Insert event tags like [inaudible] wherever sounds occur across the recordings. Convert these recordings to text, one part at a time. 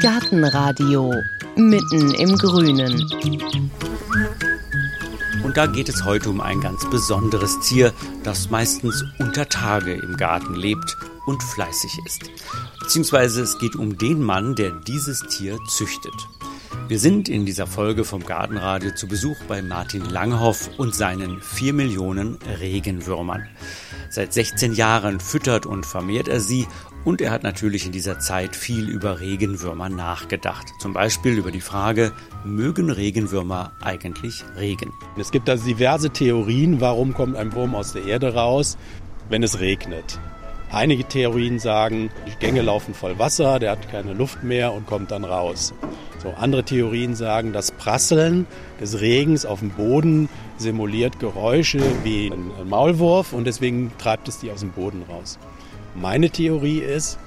Gartenradio mitten im Grünen. Und da geht es heute um ein ganz besonderes Tier, das meistens unter Tage im Garten lebt und fleißig ist. Beziehungsweise es geht um den Mann, der dieses Tier züchtet. Wir sind in dieser Folge vom Gartenradio zu Besuch bei Martin Langhoff und seinen 4 Millionen Regenwürmern. Seit 16 Jahren füttert und vermehrt er sie und er hat natürlich in dieser Zeit viel über Regenwürmer nachgedacht. Zum Beispiel über die Frage, mögen Regenwürmer eigentlich Regen? Es gibt da diverse Theorien, warum kommt ein Wurm aus der Erde raus, wenn es regnet. Einige Theorien sagen, die Gänge laufen voll Wasser, der hat keine Luft mehr und kommt dann raus. So, andere Theorien sagen, das Prasseln des Regens auf dem Boden simuliert Geräusche wie ein Maulwurf und deswegen treibt es die aus dem Boden raus. Meine Theorie ist,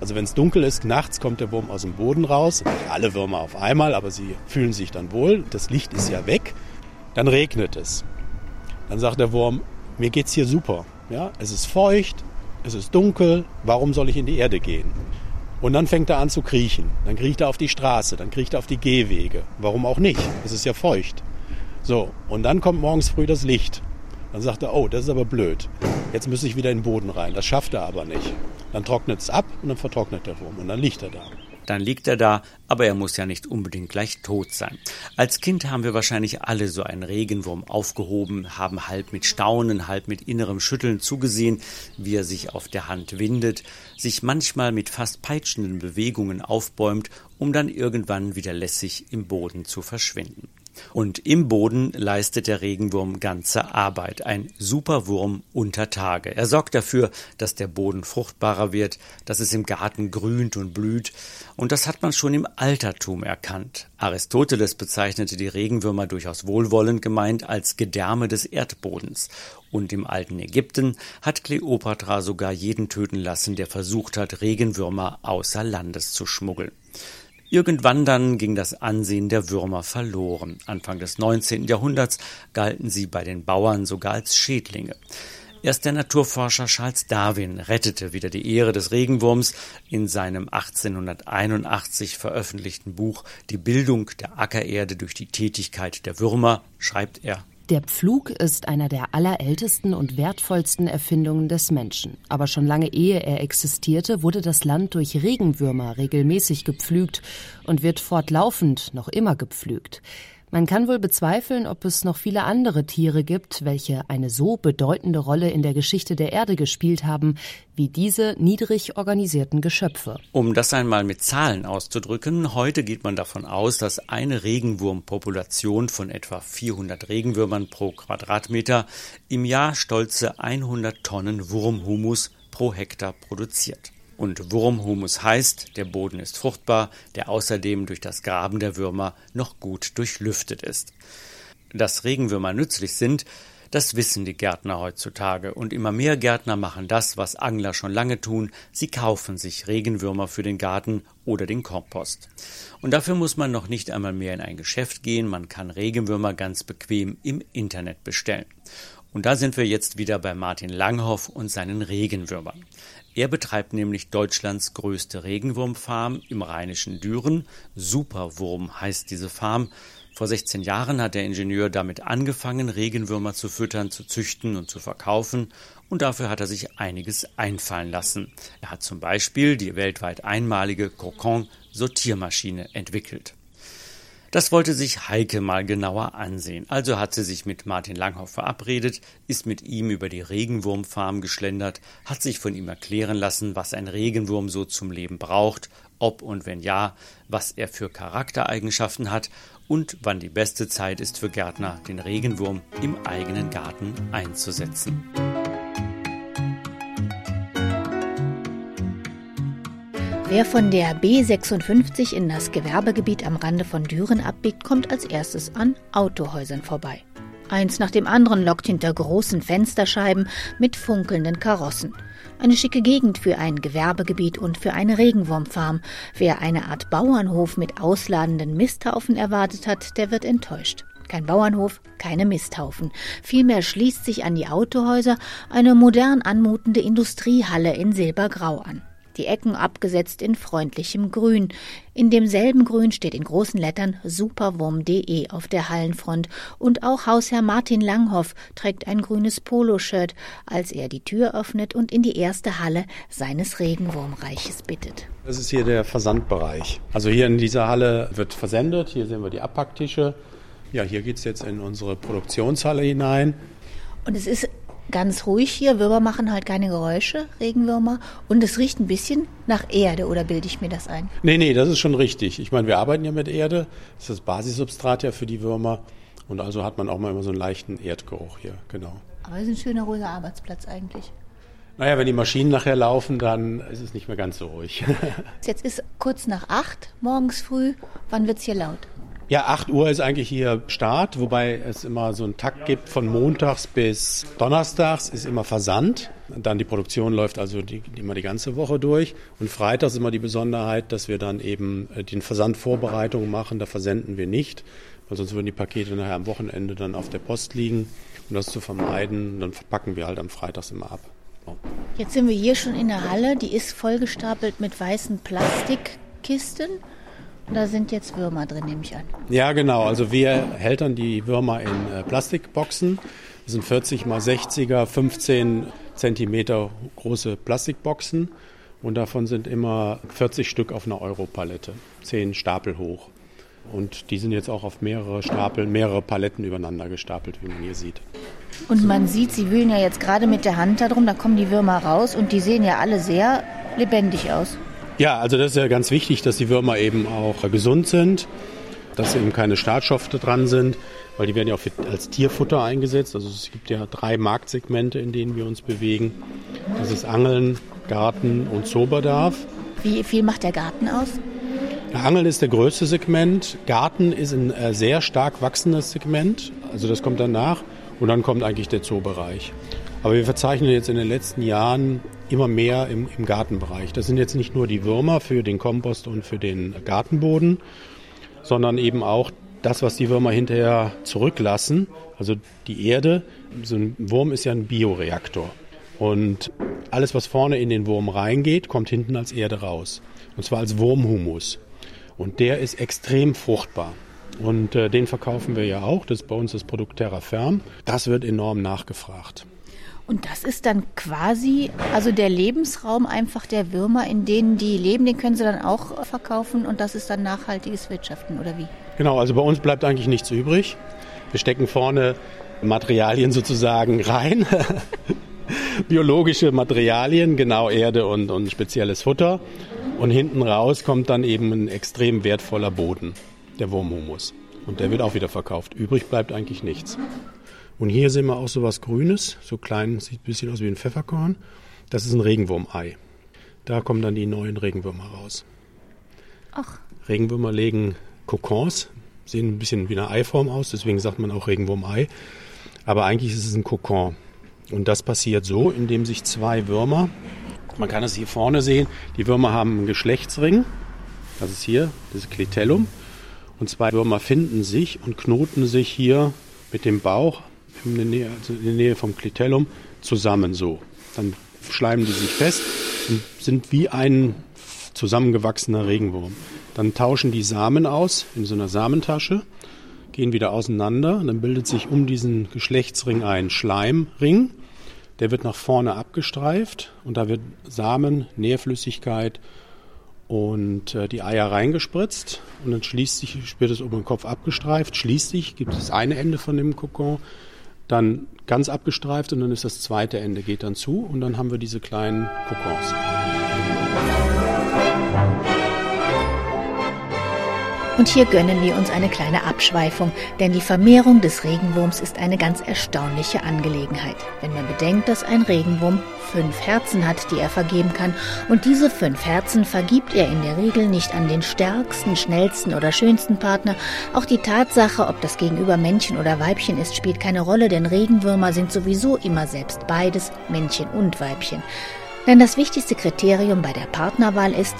also wenn es dunkel ist, nachts kommt der Wurm aus dem Boden raus. Nicht alle Würmer auf einmal, aber sie fühlen sich dann wohl. Das Licht ist ja weg. Dann regnet es. Dann sagt der Wurm, mir geht's hier super. Ja, es ist feucht, es ist dunkel, warum soll ich in die Erde gehen? Und dann fängt er an zu kriechen. Dann kriecht er auf die Straße, dann kriecht er auf die Gehwege. Warum auch nicht? Es ist ja feucht. So, und dann kommt morgens früh das Licht. Dann sagt er, oh, das ist aber blöd. Jetzt müsste ich wieder in den Boden rein. Das schafft er aber nicht. Dann trocknet es ab und dann vertrocknet der Wurm und dann liegt er da. Dann liegt er da, aber er muss ja nicht unbedingt gleich tot sein. Als Kind haben wir wahrscheinlich alle so einen Regenwurm aufgehoben, haben halb mit Staunen, halb mit innerem Schütteln zugesehen, wie er sich auf der Hand windet, sich manchmal mit fast peitschenden Bewegungen aufbäumt, um dann irgendwann wieder lässig im Boden zu verschwinden. Und im Boden leistet der Regenwurm ganze Arbeit. Ein Superwurm unter Tage. Er sorgt dafür, dass der Boden fruchtbarer wird, dass es im Garten grünt und blüht. Und das hat man schon im Altertum erkannt. Aristoteles bezeichnete die Regenwürmer durchaus wohlwollend gemeint als Gedärme des Erdbodens. Und im alten Ägypten hat Kleopatra sogar jeden töten lassen, der versucht hat, Regenwürmer außer Landes zu schmuggeln. Irgendwann dann ging das Ansehen der Würmer verloren. Anfang des 19. Jahrhunderts galten sie bei den Bauern sogar als Schädlinge. Erst der Naturforscher Charles Darwin rettete wieder die Ehre des Regenwurms. In seinem 1881 veröffentlichten Buch Die Bildung der Ackererde durch die Tätigkeit der Würmer schreibt er der Pflug ist einer der allerältesten und wertvollsten Erfindungen des Menschen. Aber schon lange ehe er existierte, wurde das Land durch Regenwürmer regelmäßig gepflügt und wird fortlaufend noch immer gepflügt. Man kann wohl bezweifeln, ob es noch viele andere Tiere gibt, welche eine so bedeutende Rolle in der Geschichte der Erde gespielt haben, wie diese niedrig organisierten Geschöpfe. Um das einmal mit Zahlen auszudrücken, heute geht man davon aus, dass eine Regenwurmpopulation von etwa 400 Regenwürmern pro Quadratmeter im Jahr stolze 100 Tonnen Wurmhumus pro Hektar produziert. Und Wurmhumus heißt, der Boden ist fruchtbar, der außerdem durch das Graben der Würmer noch gut durchlüftet ist. Dass Regenwürmer nützlich sind, das wissen die Gärtner heutzutage, und immer mehr Gärtner machen das, was Angler schon lange tun, sie kaufen sich Regenwürmer für den Garten oder den Kompost. Und dafür muss man noch nicht einmal mehr in ein Geschäft gehen, man kann Regenwürmer ganz bequem im Internet bestellen. Und da sind wir jetzt wieder bei Martin Langhoff und seinen Regenwürmern. Er betreibt nämlich Deutschlands größte Regenwurmfarm im rheinischen Düren. Superwurm heißt diese Farm. Vor 16 Jahren hat der Ingenieur damit angefangen, Regenwürmer zu füttern, zu züchten und zu verkaufen. Und dafür hat er sich einiges einfallen lassen. Er hat zum Beispiel die weltweit einmalige Cocon-Sortiermaschine entwickelt. Das wollte sich Heike mal genauer ansehen. Also hat sie sich mit Martin Langhoff verabredet, ist mit ihm über die Regenwurmfarm geschlendert, hat sich von ihm erklären lassen, was ein Regenwurm so zum Leben braucht, ob und wenn ja, was er für Charaktereigenschaften hat und wann die beste Zeit ist für Gärtner, den Regenwurm im eigenen Garten einzusetzen. Wer von der B56 in das Gewerbegebiet am Rande von Düren abbiegt, kommt als erstes an Autohäusern vorbei. Eins nach dem anderen lockt hinter großen Fensterscheiben mit funkelnden Karossen. Eine schicke Gegend für ein Gewerbegebiet und für eine Regenwurmfarm. Wer eine Art Bauernhof mit ausladenden Misthaufen erwartet hat, der wird enttäuscht. Kein Bauernhof, keine Misthaufen. Vielmehr schließt sich an die Autohäuser eine modern anmutende Industriehalle in Silbergrau an. Die Ecken abgesetzt in freundlichem Grün. In demselben Grün steht in großen Lettern superwurm.de auf der Hallenfront und auch Hausherr Martin Langhoff trägt ein grünes Poloshirt, als er die Tür öffnet und in die erste Halle seines Regenwurmreiches bittet. Das ist hier der Versandbereich. Also hier in dieser Halle wird versendet. Hier sehen wir die Abpacktische. Ja, hier geht es jetzt in unsere Produktionshalle hinein. Und es ist ganz ruhig hier. Würmer machen halt keine Geräusche, Regenwürmer. Und es riecht ein bisschen nach Erde, oder bilde ich mir das ein? Nee, nee, das ist schon richtig. Ich meine, wir arbeiten ja mit Erde. Das ist das Basissubstrat ja für die Würmer. Und also hat man auch mal immer so einen leichten Erdgeruch hier, genau. Aber es ist ein schöner, ruhiger Arbeitsplatz eigentlich. Naja, wenn die Maschinen nachher laufen, dann ist es nicht mehr ganz so ruhig. [laughs] Jetzt ist kurz nach acht morgens früh. Wann wird es hier laut? Ja, 8 Uhr ist eigentlich hier Start, wobei es immer so einen Takt gibt von montags bis donnerstags ist immer Versand. Dann die Produktion läuft also die, immer die ganze Woche durch. Und freitags ist immer die Besonderheit, dass wir dann eben äh, den Versandvorbereitungen machen. Da versenden wir nicht, weil sonst würden die Pakete nachher am Wochenende dann auf der Post liegen. Um das zu vermeiden, dann verpacken wir halt am Freitags immer ab. Jetzt sind wir hier schon in der Halle, die ist vollgestapelt mit weißen Plastikkisten. Da sind jetzt Würmer drin, nehme ich an. Ja, genau. Also wir hältern die Würmer in äh, Plastikboxen. Das sind 40 mal 60er, 15 Zentimeter große Plastikboxen. Und davon sind immer 40 Stück auf einer Europalette, 10 Stapel hoch. Und die sind jetzt auch auf mehrere Stapel, mehrere Paletten übereinander gestapelt, wie man hier sieht. Und man sieht, sie wühlen ja jetzt gerade mit der Hand darum, da kommen die Würmer raus und die sehen ja alle sehr lebendig aus. Ja, also das ist ja ganz wichtig, dass die Würmer eben auch gesund sind, dass eben keine Startstoffe dran sind, weil die werden ja auch als Tierfutter eingesetzt. Also es gibt ja drei Marktsegmente, in denen wir uns bewegen. Das ist Angeln, Garten und Zoobedarf. Wie viel macht der Garten aus? Angeln ist der größte Segment. Garten ist ein äh, sehr stark wachsendes Segment. Also das kommt danach. Und dann kommt eigentlich der Zoobereich. Aber wir verzeichnen jetzt in den letzten Jahren immer mehr im, im Gartenbereich. Das sind jetzt nicht nur die Würmer für den Kompost und für den Gartenboden, sondern eben auch das, was die Würmer hinterher zurücklassen, also die Erde. So ein Wurm ist ja ein Bioreaktor. Und alles, was vorne in den Wurm reingeht, kommt hinten als Erde raus. Und zwar als Wurmhumus. Und der ist extrem fruchtbar. Und äh, den verkaufen wir ja auch. Das ist bei uns das Produkt Terraferm. Das wird enorm nachgefragt. Und das ist dann quasi, also der Lebensraum einfach der Würmer, in denen die leben, den können sie dann auch verkaufen und das ist dann nachhaltiges Wirtschaften oder wie? Genau, also bei uns bleibt eigentlich nichts übrig. Wir stecken vorne Materialien sozusagen rein. [laughs] Biologische Materialien, genau Erde und, und spezielles Futter. Und hinten raus kommt dann eben ein extrem wertvoller Boden, der Wurmhumus. Und der wird auch wieder verkauft. Übrig bleibt eigentlich nichts. Und hier sehen wir auch so was Grünes, so klein, sieht ein bisschen aus wie ein Pfefferkorn. Das ist ein Regenwurmei. Da kommen dann die neuen Regenwürmer raus. Ach. Regenwürmer legen Kokons, sehen ein bisschen wie eine Eiform aus, deswegen sagt man auch Regenwurmei. Aber eigentlich ist es ein Kokon. Und das passiert so, indem sich zwei Würmer, man kann es hier vorne sehen, die Würmer haben einen Geschlechtsring, das ist hier, das Clitellum. Und zwei Würmer finden sich und knoten sich hier mit dem Bauch in der Nähe, also in der Nähe vom Clitellum zusammen so. Dann schleimen die sich fest und sind wie ein zusammengewachsener Regenwurm. Dann tauschen die Samen aus in so einer Samentasche, gehen wieder auseinander und dann bildet sich um diesen Geschlechtsring ein Schleimring. Der wird nach vorne abgestreift und da wird Samen, Nährflüssigkeit und äh, die Eier reingespritzt und dann schließt sich, wird es um den Kopf abgestreift, schließt sich, gibt es eine Ende von dem Kokon, dann ganz abgestreift und dann ist das zweite Ende geht dann zu und dann haben wir diese kleinen Kokons. Und hier gönnen wir uns eine kleine Abschweifung, denn die Vermehrung des Regenwurms ist eine ganz erstaunliche Angelegenheit, wenn man bedenkt, dass ein Regenwurm fünf Herzen hat, die er vergeben kann, und diese fünf Herzen vergibt er in der Regel nicht an den stärksten, schnellsten oder schönsten Partner. Auch die Tatsache, ob das Gegenüber Männchen oder Weibchen ist, spielt keine Rolle, denn Regenwürmer sind sowieso immer selbst beides, Männchen und Weibchen. Denn das wichtigste Kriterium bei der Partnerwahl ist,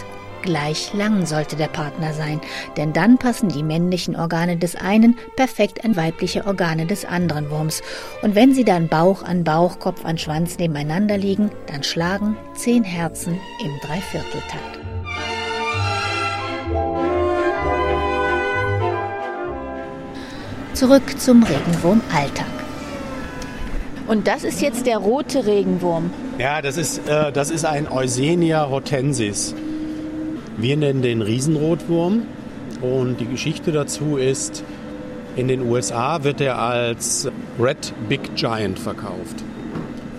Gleich lang sollte der Partner sein, denn dann passen die männlichen Organe des einen perfekt an weibliche Organe des anderen Wurms. Und wenn sie dann Bauch an Bauch, Kopf an Schwanz nebeneinander liegen, dann schlagen zehn Herzen im Dreivierteltakt. Zurück zum Regenwurm-Alltag. Und das ist jetzt der rote Regenwurm. Ja, das ist, äh, das ist ein Eusenia rotensis. Wir nennen den Riesenrotwurm. Und die Geschichte dazu ist, in den USA wird er als Red Big Giant verkauft.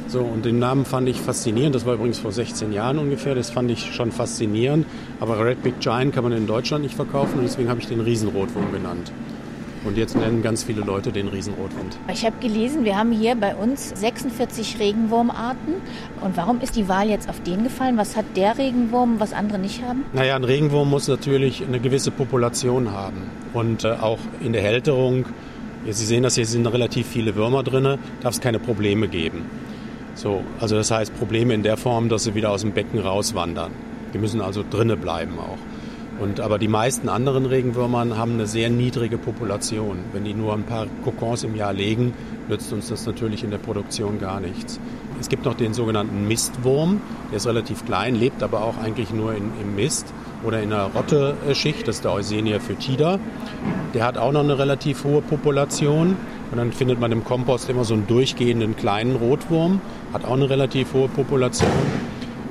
So, und den Namen fand ich faszinierend. Das war übrigens vor 16 Jahren ungefähr. Das fand ich schon faszinierend. Aber Red Big Giant kann man in Deutschland nicht verkaufen und deswegen habe ich den Riesenrotwurm genannt. Und jetzt nennen ganz viele Leute den Riesenrotwind. Ich habe gelesen, wir haben hier bei uns 46 Regenwurmarten. Und warum ist die Wahl jetzt auf den gefallen? Was hat der Regenwurm, was andere nicht haben? Naja, ein Regenwurm muss natürlich eine gewisse Population haben. Und äh, auch in der Hälterung, Sie sehen das hier sind relativ viele Würmer drin, darf es keine Probleme geben. So, also das heißt Probleme in der Form, dass sie wieder aus dem Becken rauswandern. Die müssen also drinnen bleiben auch. Und, aber die meisten anderen Regenwürmern haben eine sehr niedrige Population. Wenn die nur ein paar Kokons im Jahr legen, nützt uns das natürlich in der Produktion gar nichts. Es gibt noch den sogenannten Mistwurm, der ist relativ klein, lebt aber auch eigentlich nur in, im Mist oder in einer Rotte-Schicht, das ist der Eusenia foetida. Der hat auch noch eine relativ hohe Population. Und dann findet man im Kompost immer so einen durchgehenden kleinen Rotwurm, hat auch eine relativ hohe Population.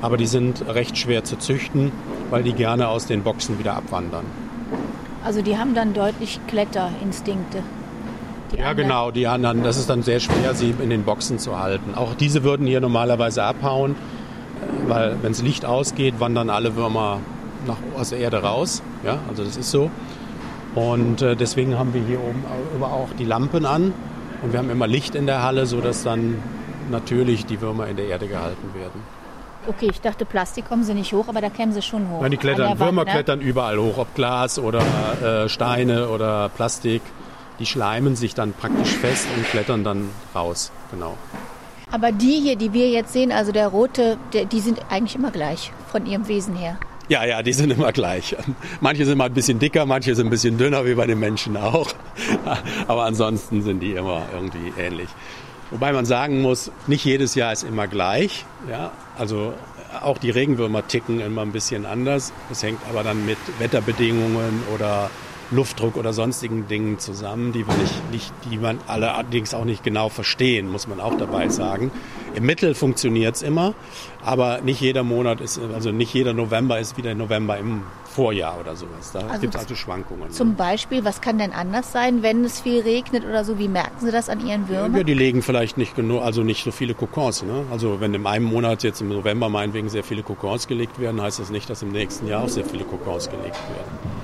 Aber die sind recht schwer zu züchten weil die gerne aus den Boxen wieder abwandern. Also die haben dann deutlich Kletterinstinkte. Die ja, anderen. genau, die anderen. Das ist dann sehr schwer, sie in den Boxen zu halten. Auch diese würden hier normalerweise abhauen, äh, weil wenn das Licht ausgeht, wandern alle Würmer nach, aus der Erde raus. Ja, also das ist so. Und äh, deswegen haben wir hier oben über auch die Lampen an. Und wir haben immer Licht in der Halle, sodass dann natürlich die Würmer in der Erde gehalten werden. Okay, ich dachte, Plastik kommen sie nicht hoch, aber da kämen sie schon hoch. Nein, die klettern, Würmer Wand, ne? klettern überall hoch, ob Glas oder äh, Steine oder Plastik. Die schleimen sich dann praktisch fest und klettern dann raus, genau. Aber die hier, die wir jetzt sehen, also der rote, der, die sind eigentlich immer gleich von ihrem Wesen her. Ja, ja, die sind immer gleich. Manche sind mal ein bisschen dicker, manche sind ein bisschen dünner, wie bei den Menschen auch. [laughs] Aber ansonsten sind die immer irgendwie ähnlich. Wobei man sagen muss, nicht jedes Jahr ist immer gleich. Ja? Also auch die Regenwürmer ticken immer ein bisschen anders. Das hängt aber dann mit Wetterbedingungen oder Luftdruck oder sonstigen Dingen zusammen, die, wir nicht, nicht, die man allerdings auch nicht genau verstehen, muss man auch dabei sagen. Im Mittel funktioniert es immer, aber nicht jeder Monat ist, also nicht jeder November ist wieder November im Vorjahr oder sowas. Da also gibt es also Schwankungen. Zum Beispiel, was kann denn anders sein, wenn es viel regnet oder so? Wie merken Sie das an Ihren Würmern? Ja, die legen vielleicht nicht genug, also nicht so viele Kokons. Ne? Also wenn in einem Monat jetzt im November meinetwegen sehr viele Kokons gelegt werden, heißt das nicht, dass im nächsten Jahr auch sehr viele Kokons gelegt werden.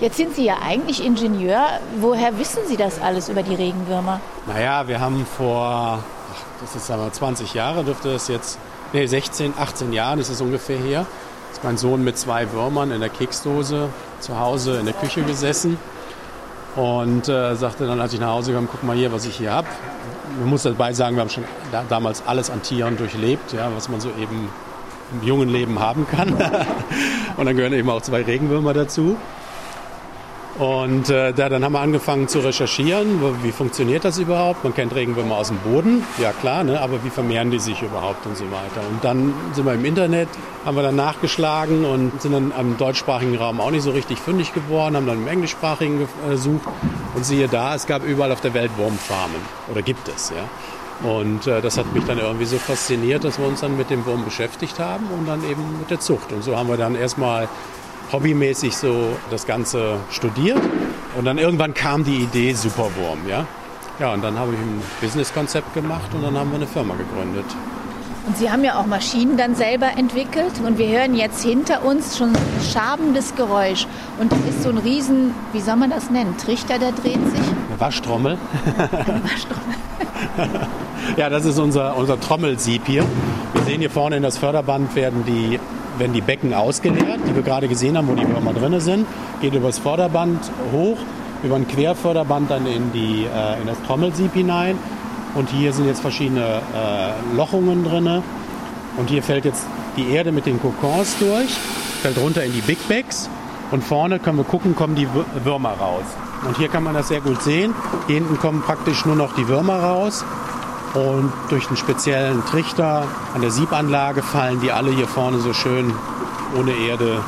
Jetzt sind Sie ja eigentlich Ingenieur. Woher wissen Sie das alles über die Regenwürmer? Naja, wir haben vor, ach, das ist aber 20 Jahre, dürfte das jetzt, nee, 16, 18 Jahren ist es ungefähr her. Mein Sohn mit zwei Würmern in der Keksdose zu Hause in der Küche gesessen und äh, sagte dann, als ich nach Hause kam, guck mal hier, was ich hier habe. Man muss dabei sagen, wir haben schon da, damals alles an Tieren durchlebt, ja, was man so eben im jungen Leben haben kann. [laughs] und dann gehören eben auch zwei Regenwürmer dazu. Und äh, da, dann haben wir angefangen zu recherchieren, wie funktioniert das überhaupt? Man kennt Regenwürmer aus dem Boden, ja klar, ne? aber wie vermehren die sich überhaupt und so weiter. Und dann sind wir im Internet, haben wir dann nachgeschlagen und sind dann am deutschsprachigen Raum auch nicht so richtig fündig geworden, haben dann im englischsprachigen äh, gesucht und siehe da, es gab überall auf der Welt Wurmfarmen oder gibt es, ja. Und äh, das hat mich dann irgendwie so fasziniert, dass wir uns dann mit dem Wurm beschäftigt haben und dann eben mit der Zucht. Und so haben wir dann erstmal hobbymäßig so das Ganze studiert. Und dann irgendwann kam die Idee Superwurm, ja. Ja, und dann habe ich ein Businesskonzept gemacht und dann haben wir eine Firma gegründet. Und Sie haben ja auch Maschinen dann selber entwickelt und wir hören jetzt hinter uns schon ein schabendes Geräusch. Und das ist so ein riesen, wie soll man das nennen, Trichter, der dreht sich? Eine Waschtrommel. Eine [laughs] Waschtrommel. ja, das ist unser, unser Trommelsieb hier. Wir sehen hier vorne in das Förderband werden die werden die Becken ausgeleert, die wir gerade gesehen haben, wo die Würmer drin sind, geht über das Vorderband hoch, über ein Querförderband dann in, die, äh, in das Trommelsieb hinein. Und hier sind jetzt verschiedene äh, Lochungen drin. Und hier fällt jetzt die Erde mit den Kokons durch. fällt runter in die Big Bags und vorne können wir gucken, kommen die Würmer raus. Und hier kann man das sehr gut sehen. Hier hinten kommen praktisch nur noch die Würmer raus. Und durch einen speziellen Trichter an der Siebanlage fallen die alle hier vorne so schön ohne Erde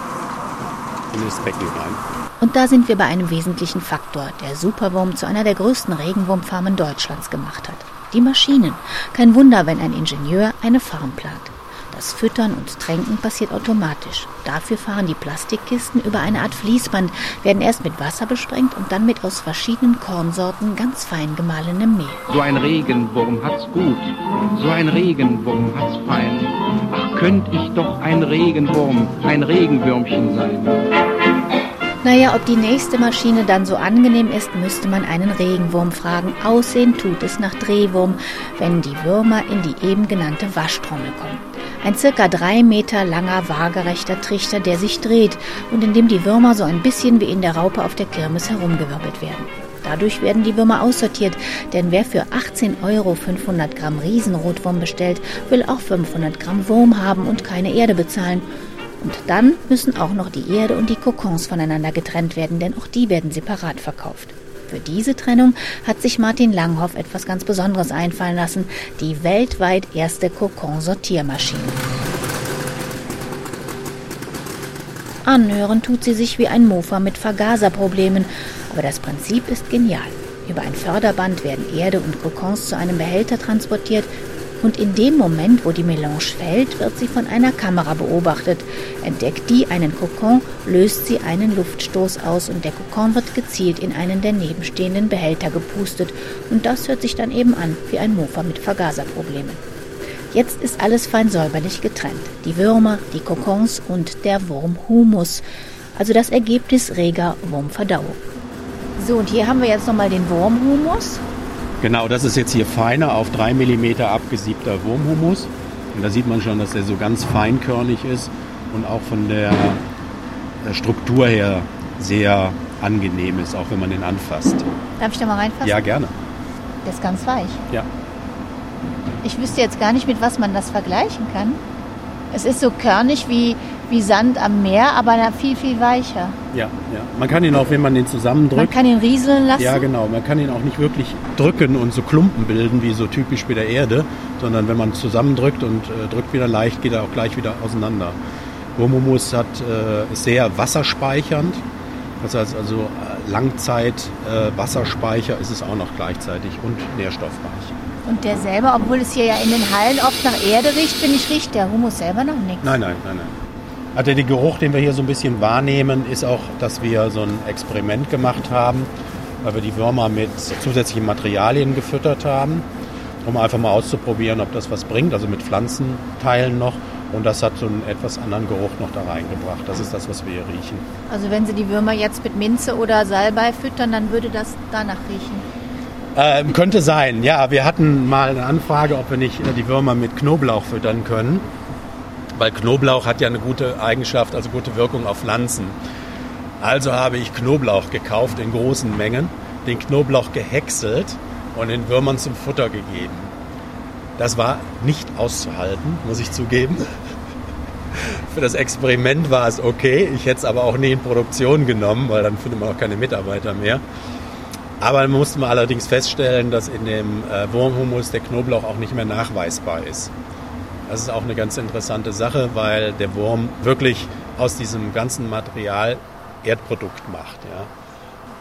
in das Becken rein. Und da sind wir bei einem wesentlichen Faktor, der Superwurm zu einer der größten Regenwurmfarmen Deutschlands gemacht hat. Die Maschinen. Kein Wunder, wenn ein Ingenieur eine Farm plant. Das Füttern und Tränken passiert automatisch. Dafür fahren die Plastikkisten über eine Art Fließband, werden erst mit Wasser besprengt und dann mit aus verschiedenen Kornsorten ganz fein gemahlenem Mehl. So ein Regenwurm hat's gut, so ein Regenwurm hat's fein. Ach, könnt ich doch ein Regenwurm, ein Regenwürmchen sein. Naja, ob die nächste Maschine dann so angenehm ist, müsste man einen Regenwurm fragen. Aussehen tut es nach Drehwurm, wenn die Würmer in die eben genannte Waschtrommel kommen. Ein circa drei Meter langer, waagerechter Trichter, der sich dreht und in dem die Würmer so ein bisschen wie in der Raupe auf der Kirmes herumgewirbelt werden. Dadurch werden die Würmer aussortiert, denn wer für 18 Euro 500 Gramm Riesenrotwurm bestellt, will auch 500 Gramm Wurm haben und keine Erde bezahlen. Und dann müssen auch noch die Erde und die Kokons voneinander getrennt werden, denn auch die werden separat verkauft. Für diese Trennung hat sich Martin Langhoff etwas ganz Besonderes einfallen lassen, die weltweit erste Kokon-Sortiermaschine. Anhören tut sie sich wie ein Mofa mit Vergaserproblemen, aber das Prinzip ist genial. Über ein Förderband werden Erde und Kokons zu einem Behälter transportiert, und in dem Moment, wo die Melange fällt, wird sie von einer Kamera beobachtet. Entdeckt die einen Kokon, löst sie einen Luftstoß aus und der Kokon wird gezielt in einen der nebenstehenden Behälter gepustet. Und das hört sich dann eben an wie ein Mofa mit Vergaserproblemen. Jetzt ist alles fein säuberlich getrennt. Die Würmer, die Kokons und der Wurmhumus. Also das Ergebnis reger Wurmverdauung. So, und hier haben wir jetzt nochmal den Wurmhumus. Genau, das ist jetzt hier feiner auf 3 mm abgesiebter Wurmhumus. Und da sieht man schon, dass der so ganz feinkörnig ist und auch von der Struktur her sehr angenehm ist, auch wenn man den anfasst. Darf ich da mal reinfassen? Ja, gerne. Der ist ganz weich. Ja. Ich wüsste jetzt gar nicht, mit was man das vergleichen kann. Es ist so körnig wie, wie Sand am Meer, aber viel, viel weicher. Ja, ja. Man kann ihn auch, wenn man den zusammendrückt. Man kann ihn rieseln lassen. Ja, genau. Man kann ihn auch nicht wirklich drücken und so Klumpen bilden, wie so typisch bei der Erde, sondern wenn man zusammendrückt und äh, drückt wieder leicht, geht er auch gleich wieder auseinander. Wurmhumus hat, äh, ist sehr wasserspeichernd. Das heißt also äh, Langzeit äh, Wasserspeicher ist es auch noch gleichzeitig und nährstoffreich. Und der selber, obwohl es hier ja in den Hallen oft nach Erde riecht, finde ich, riecht der Humus selber noch nichts. Nein, nein, nein, nein. Also der Geruch, den wir hier so ein bisschen wahrnehmen, ist auch, dass wir so ein Experiment gemacht haben, weil wir die Würmer mit zusätzlichen Materialien gefüttert haben, um einfach mal auszuprobieren, ob das was bringt, also mit Pflanzenteilen noch. Und das hat so einen etwas anderen Geruch noch da reingebracht. Das ist das, was wir hier riechen. Also wenn Sie die Würmer jetzt mit Minze oder Salbei füttern, dann würde das danach riechen. Ähm, könnte sein, ja. Wir hatten mal eine Anfrage, ob wir nicht die Würmer mit Knoblauch füttern können. Weil Knoblauch hat ja eine gute Eigenschaft, also gute Wirkung auf Pflanzen. Also habe ich Knoblauch gekauft in großen Mengen, den Knoblauch gehäckselt und den Würmern zum Futter gegeben. Das war nicht auszuhalten, muss ich zugeben. [laughs] Für das Experiment war es okay. Ich hätte es aber auch nie in Produktion genommen, weil dann findet man auch keine Mitarbeiter mehr. Aber dann musste man allerdings feststellen, dass in dem äh, Wurmhumus der Knoblauch auch nicht mehr nachweisbar ist. Das ist auch eine ganz interessante Sache, weil der Wurm wirklich aus diesem ganzen Material Erdprodukt macht. Ja.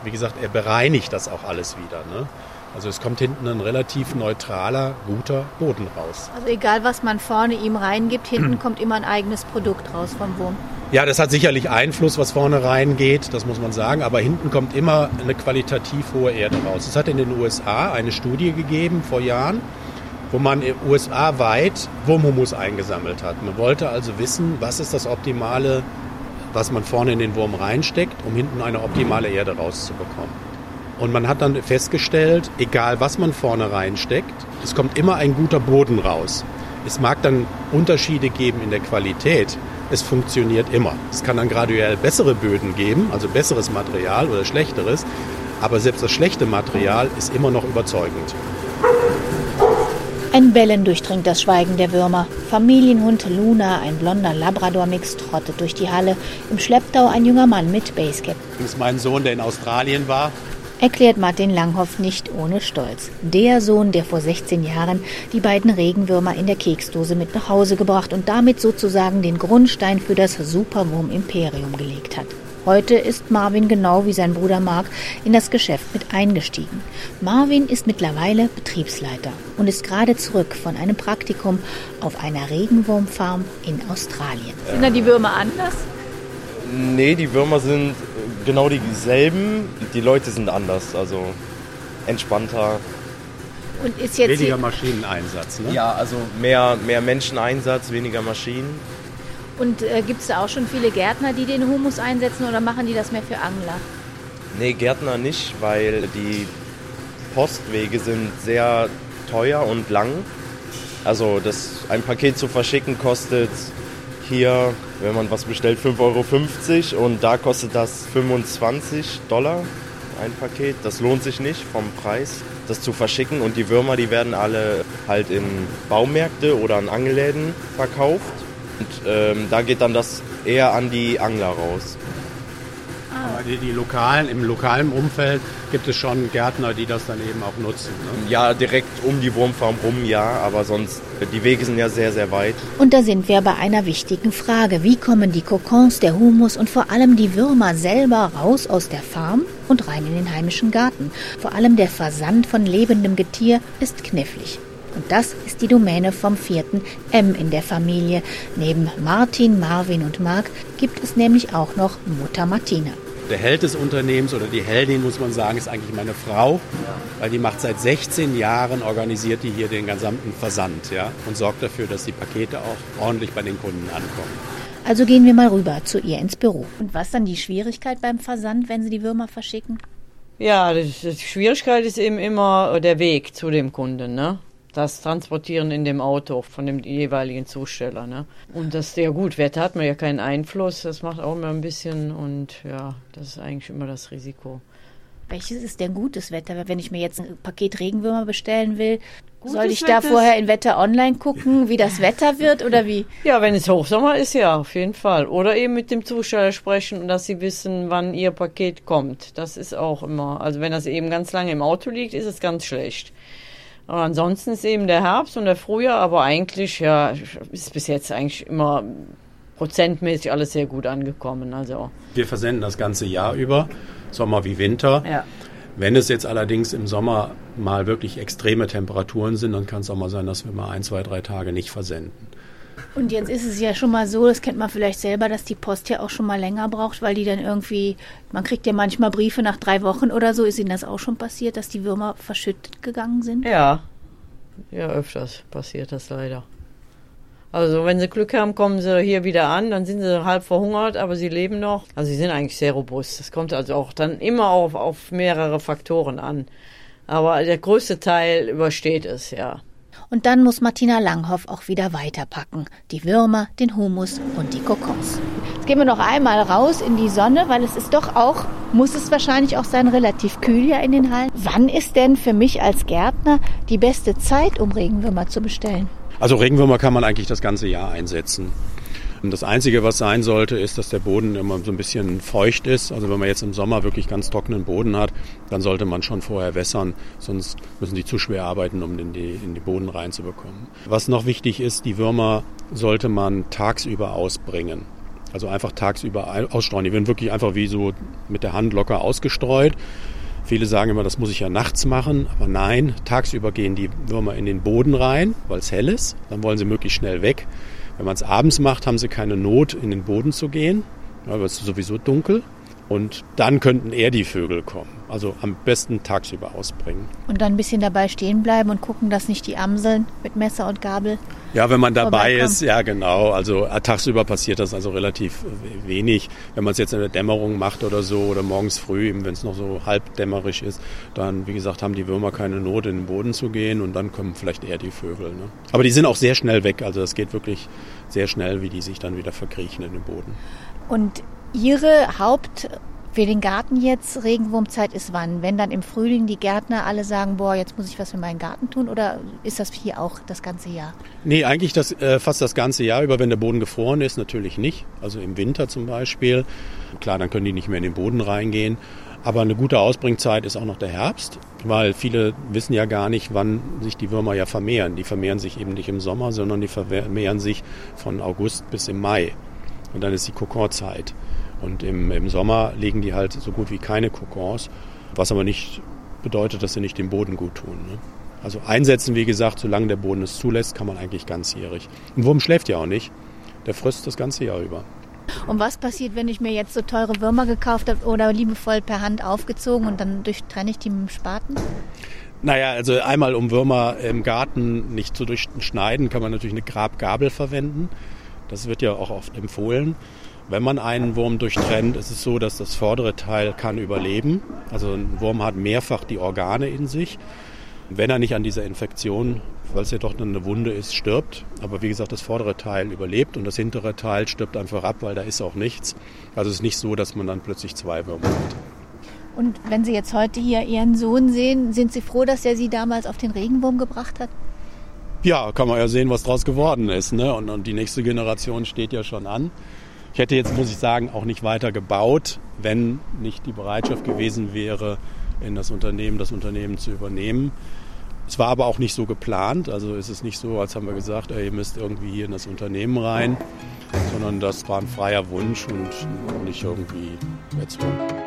Wie gesagt, er bereinigt das auch alles wieder. Ne? Also es kommt hinten ein relativ neutraler, guter Boden raus. Also egal, was man vorne ihm reingibt, hinten kommt immer ein eigenes Produkt raus vom Wurm. Ja, das hat sicherlich Einfluss, was vorne reingeht, das muss man sagen. Aber hinten kommt immer eine qualitativ hohe Erde raus. Es hat in den USA eine Studie gegeben vor Jahren, wo man in USA weit Wurmhumus eingesammelt hat. Man wollte also wissen, was ist das optimale, was man vorne in den Wurm reinsteckt, um hinten eine optimale Erde rauszubekommen. Und man hat dann festgestellt, egal was man vorne reinsteckt, es kommt immer ein guter Boden raus. Es mag dann Unterschiede geben in der Qualität, es funktioniert immer. Es kann dann graduell bessere Böden geben, also besseres Material oder schlechteres, aber selbst das schlechte Material ist immer noch überzeugend. Ein Bellen durchdringt das Schweigen der Würmer. Familienhund Luna, ein blonder Labrador-Mix, trottet durch die Halle. Im Schlepptau ein junger Mann mit Basecap. Das ist mein Sohn, der in Australien war. Erklärt Martin Langhoff nicht ohne Stolz. Der Sohn, der vor 16 Jahren die beiden Regenwürmer in der Keksdose mit nach Hause gebracht und damit sozusagen den Grundstein für das Superwurm-Imperium gelegt hat. Heute ist Marvin genau wie sein Bruder Mark in das Geschäft mit eingestiegen. Marvin ist mittlerweile Betriebsleiter und ist gerade zurück von einem Praktikum auf einer Regenwurmfarm in Australien. Sind da die Würmer anders? Nee, die Würmer sind genau dieselben. Die Leute sind anders, also entspannter. Und ist jetzt Weniger Maschineneinsatz, ne? Ja, also mehr, mehr Menscheneinsatz, weniger Maschinen. Und äh, gibt es da auch schon viele Gärtner, die den Humus einsetzen oder machen die das mehr für Angler? Nee, Gärtner nicht, weil die Postwege sind sehr teuer und lang. Also das, ein Paket zu verschicken kostet hier, wenn man was bestellt, 5,50 Euro und da kostet das 25 Dollar ein Paket. Das lohnt sich nicht vom Preis, das zu verschicken. Und die Würmer, die werden alle halt in Baumärkte oder an Angelläden verkauft. Und ähm, da geht dann das eher an die Angler raus. Aber die, die lokalen, im lokalen Umfeld gibt es schon Gärtner, die das dann eben auch nutzen. Ne? Ja, direkt um die Wurmfarm rum, ja, aber sonst, die Wege sind ja sehr, sehr weit. Und da sind wir bei einer wichtigen Frage. Wie kommen die Kokons, der Humus und vor allem die Würmer selber raus aus der Farm und rein in den heimischen Garten? Vor allem der Versand von lebendem Getier ist knifflig. Und das ist die Domäne vom vierten M in der Familie. Neben Martin, Marvin und Marc gibt es nämlich auch noch Mutter Martina. Der Held des Unternehmens oder die Heldin, muss man sagen, ist eigentlich meine Frau, weil die macht seit 16 Jahren, organisiert die hier den gesamten Versand ja, und sorgt dafür, dass die Pakete auch ordentlich bei den Kunden ankommen. Also gehen wir mal rüber zu ihr ins Büro. Und was dann die Schwierigkeit beim Versand, wenn Sie die Würmer verschicken? Ja, die Schwierigkeit ist eben immer der Weg zu dem Kunden, ne? Das Transportieren in dem Auto von dem jeweiligen Zusteller. Ne? Und das, ja gut, Wetter hat man ja keinen Einfluss, das macht auch immer ein bisschen und ja, das ist eigentlich immer das Risiko. Welches ist denn gutes Wetter? Wenn ich mir jetzt ein Paket Regenwürmer bestellen will, Gutes soll ich da Wetter vorher in Wetter Online gucken, wie das Wetter wird oder wie? Ja, wenn es Hochsommer ist, ja, auf jeden Fall. Oder eben mit dem Zusteller sprechen und dass sie wissen, wann ihr Paket kommt. Das ist auch immer, also wenn das eben ganz lange im Auto liegt, ist es ganz schlecht. Und ansonsten ist eben der Herbst und der Frühjahr, aber eigentlich, ja, ist bis jetzt eigentlich immer prozentmäßig alles sehr gut angekommen. Also, Wir versenden das ganze Jahr über, Sommer wie Winter. ja. Wenn es jetzt allerdings im Sommer mal wirklich extreme Temperaturen sind, dann kann es auch mal sein, dass wir mal ein, zwei, drei Tage nicht versenden. Und jetzt ist es ja schon mal so, das kennt man vielleicht selber, dass die Post ja auch schon mal länger braucht, weil die dann irgendwie, man kriegt ja manchmal Briefe nach drei Wochen oder so. Ist Ihnen das auch schon passiert, dass die Würmer verschüttet gegangen sind? Ja, ja, öfters passiert das leider. Also wenn sie Glück haben, kommen sie hier wieder an, dann sind sie halb verhungert, aber sie leben noch. Also sie sind eigentlich sehr robust. Es kommt also auch dann immer auf, auf mehrere Faktoren an. Aber der größte Teil übersteht es, ja. Und dann muss Martina Langhoff auch wieder weiterpacken. Die Würmer, den Humus und die Kokons. Jetzt gehen wir noch einmal raus in die Sonne, weil es ist doch auch, muss es wahrscheinlich auch sein, relativ kühl ja in den Hallen. Wann ist denn für mich als Gärtner die beste Zeit, um Regenwürmer zu bestellen? Also Regenwürmer kann man eigentlich das ganze Jahr einsetzen. Und das Einzige, was sein sollte, ist, dass der Boden immer so ein bisschen feucht ist. Also wenn man jetzt im Sommer wirklich ganz trockenen Boden hat, dann sollte man schon vorher wässern, sonst müssen die zu schwer arbeiten, um in die, in die Boden reinzubekommen. Was noch wichtig ist, die Würmer sollte man tagsüber ausbringen. Also einfach tagsüber ausstreuen. Die werden wirklich einfach wie so mit der Hand locker ausgestreut. Viele sagen immer, das muss ich ja nachts machen, aber nein, tagsüber gehen die Würmer in den Boden rein, weil es hell ist. Dann wollen sie möglichst schnell weg. Wenn man es abends macht, haben sie keine Not, in den Boden zu gehen, weil es ist sowieso dunkel. Und dann könnten eher die Vögel kommen. Also am besten tagsüber ausbringen. Und dann ein bisschen dabei stehen bleiben und gucken, dass nicht die Amseln mit Messer und Gabel. Ja, wenn man dabei ist, ja genau. Also äh, tagsüber passiert das also relativ äh, wenig. Wenn man es jetzt in der Dämmerung macht oder so oder morgens früh, eben wenn es noch so halbdämmerisch ist, dann, wie gesagt, haben die Würmer keine Not, in den Boden zu gehen und dann kommen vielleicht eher die Vögel. Ne? Aber die sind auch sehr schnell weg. Also das geht wirklich sehr schnell, wie die sich dann wieder verkriechen in den Boden. Und Ihre Für den Garten jetzt Regenwurmzeit ist wann? Wenn dann im Frühling die Gärtner alle sagen, boah, jetzt muss ich was für meinen Garten tun oder ist das hier auch das ganze Jahr? Nee, eigentlich das, äh, fast das ganze Jahr über, wenn der Boden gefroren ist, natürlich nicht. Also im Winter zum Beispiel. Klar, dann können die nicht mehr in den Boden reingehen. Aber eine gute Ausbringzeit ist auch noch der Herbst, weil viele wissen ja gar nicht, wann sich die Würmer ja vermehren. Die vermehren sich eben nicht im Sommer, sondern die vermehren sich von August bis im Mai. Und dann ist die Kokonzeit. Und im, im Sommer legen die halt so gut wie keine Kokons, was aber nicht bedeutet, dass sie nicht dem Boden gut tun. Ne? Also einsetzen, wie gesagt, solange der Boden es zulässt, kann man eigentlich ganzjährig. Ein Wurm schläft ja auch nicht. Der frisst das ganze Jahr über. Und was passiert, wenn ich mir jetzt so teure Würmer gekauft habe oder liebevoll per Hand aufgezogen und dann durchtrenne ich die mit dem Spaten? Naja, also einmal um Würmer im Garten nicht zu durchschneiden, kann man natürlich eine Grabgabel verwenden. Das wird ja auch oft empfohlen. Wenn man einen Wurm durchtrennt, ist es so, dass das vordere Teil kann überleben. Also ein Wurm hat mehrfach die Organe in sich. Wenn er nicht an dieser Infektion, weil es ja doch eine Wunde ist, stirbt. Aber wie gesagt, das vordere Teil überlebt und das hintere Teil stirbt einfach ab, weil da ist auch nichts. Also es ist nicht so, dass man dann plötzlich zwei Würmer hat. Und wenn Sie jetzt heute hier Ihren Sohn sehen, sind Sie froh, dass er Sie damals auf den Regenwurm gebracht hat? Ja, kann man ja sehen, was draus geworden ist. Ne? Und, und die nächste Generation steht ja schon an. Ich hätte jetzt, muss ich sagen, auch nicht weiter gebaut, wenn nicht die Bereitschaft gewesen wäre, in das Unternehmen, das Unternehmen zu übernehmen. Es war aber auch nicht so geplant, also ist es nicht so, als haben wir gesagt, ihr müsst irgendwie hier in das Unternehmen rein, sondern das war ein freier Wunsch und nicht irgendwie erzwungen.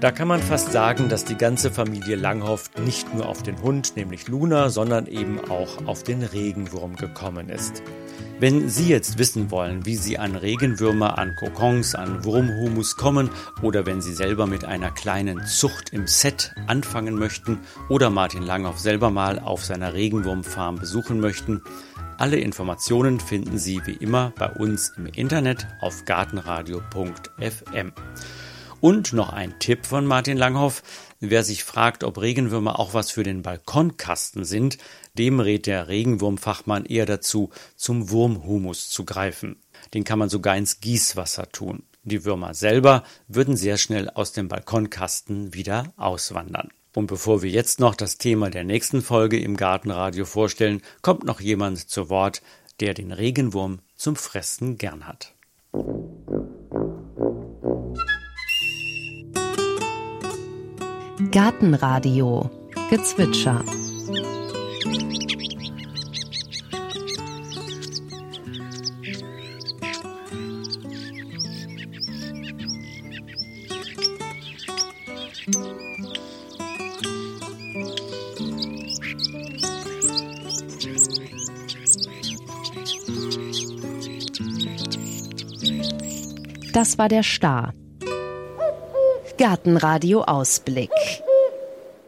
Da kann man fast sagen, dass die ganze Familie Langhoff nicht nur auf den Hund, nämlich Luna, sondern eben auch auf den Regenwurm gekommen ist. Wenn Sie jetzt wissen wollen, wie Sie an Regenwürmer, an Kokons, an Wurmhumus kommen oder wenn Sie selber mit einer kleinen Zucht im Set anfangen möchten oder Martin Langhoff selber mal auf seiner Regenwurmfarm besuchen möchten, alle Informationen finden Sie wie immer bei uns im Internet auf gartenradio.fm. Und noch ein Tipp von Martin Langhoff. Wer sich fragt, ob Regenwürmer auch was für den Balkonkasten sind, dem rät der Regenwurmfachmann eher dazu, zum Wurmhumus zu greifen. Den kann man sogar ins Gießwasser tun. Die Würmer selber würden sehr schnell aus dem Balkonkasten wieder auswandern. Und bevor wir jetzt noch das Thema der nächsten Folge im Gartenradio vorstellen, kommt noch jemand zu Wort, der den Regenwurm zum Fressen gern hat. Gartenradio Gezwitscher Das war der Star. Gartenradio Ausblick.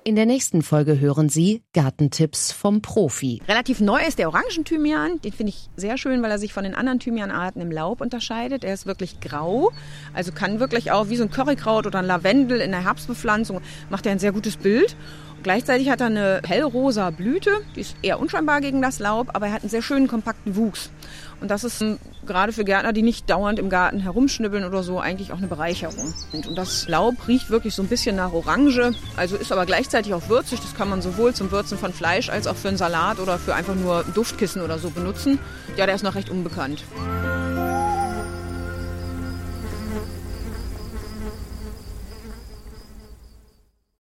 In der nächsten Folge hören Sie Gartentipps vom Profi. Relativ neu ist der Orangenthymian. Den finde ich sehr schön, weil er sich von den anderen Thymianarten im Laub unterscheidet. Er ist wirklich grau, also kann wirklich auch wie so ein Currykraut oder ein Lavendel in der Herbstbepflanzung macht er ein sehr gutes Bild. Gleichzeitig hat er eine hellrosa Blüte, die ist eher unscheinbar gegen das Laub, aber er hat einen sehr schönen kompakten Wuchs. Und das ist gerade für Gärtner, die nicht dauernd im Garten herumschnibbeln oder so, eigentlich auch eine Bereicherung. Und das Laub riecht wirklich so ein bisschen nach Orange, also ist aber gleichzeitig auch würzig. Das kann man sowohl zum Würzen von Fleisch als auch für einen Salat oder für einfach nur Duftkissen oder so benutzen. Ja, der ist noch recht unbekannt.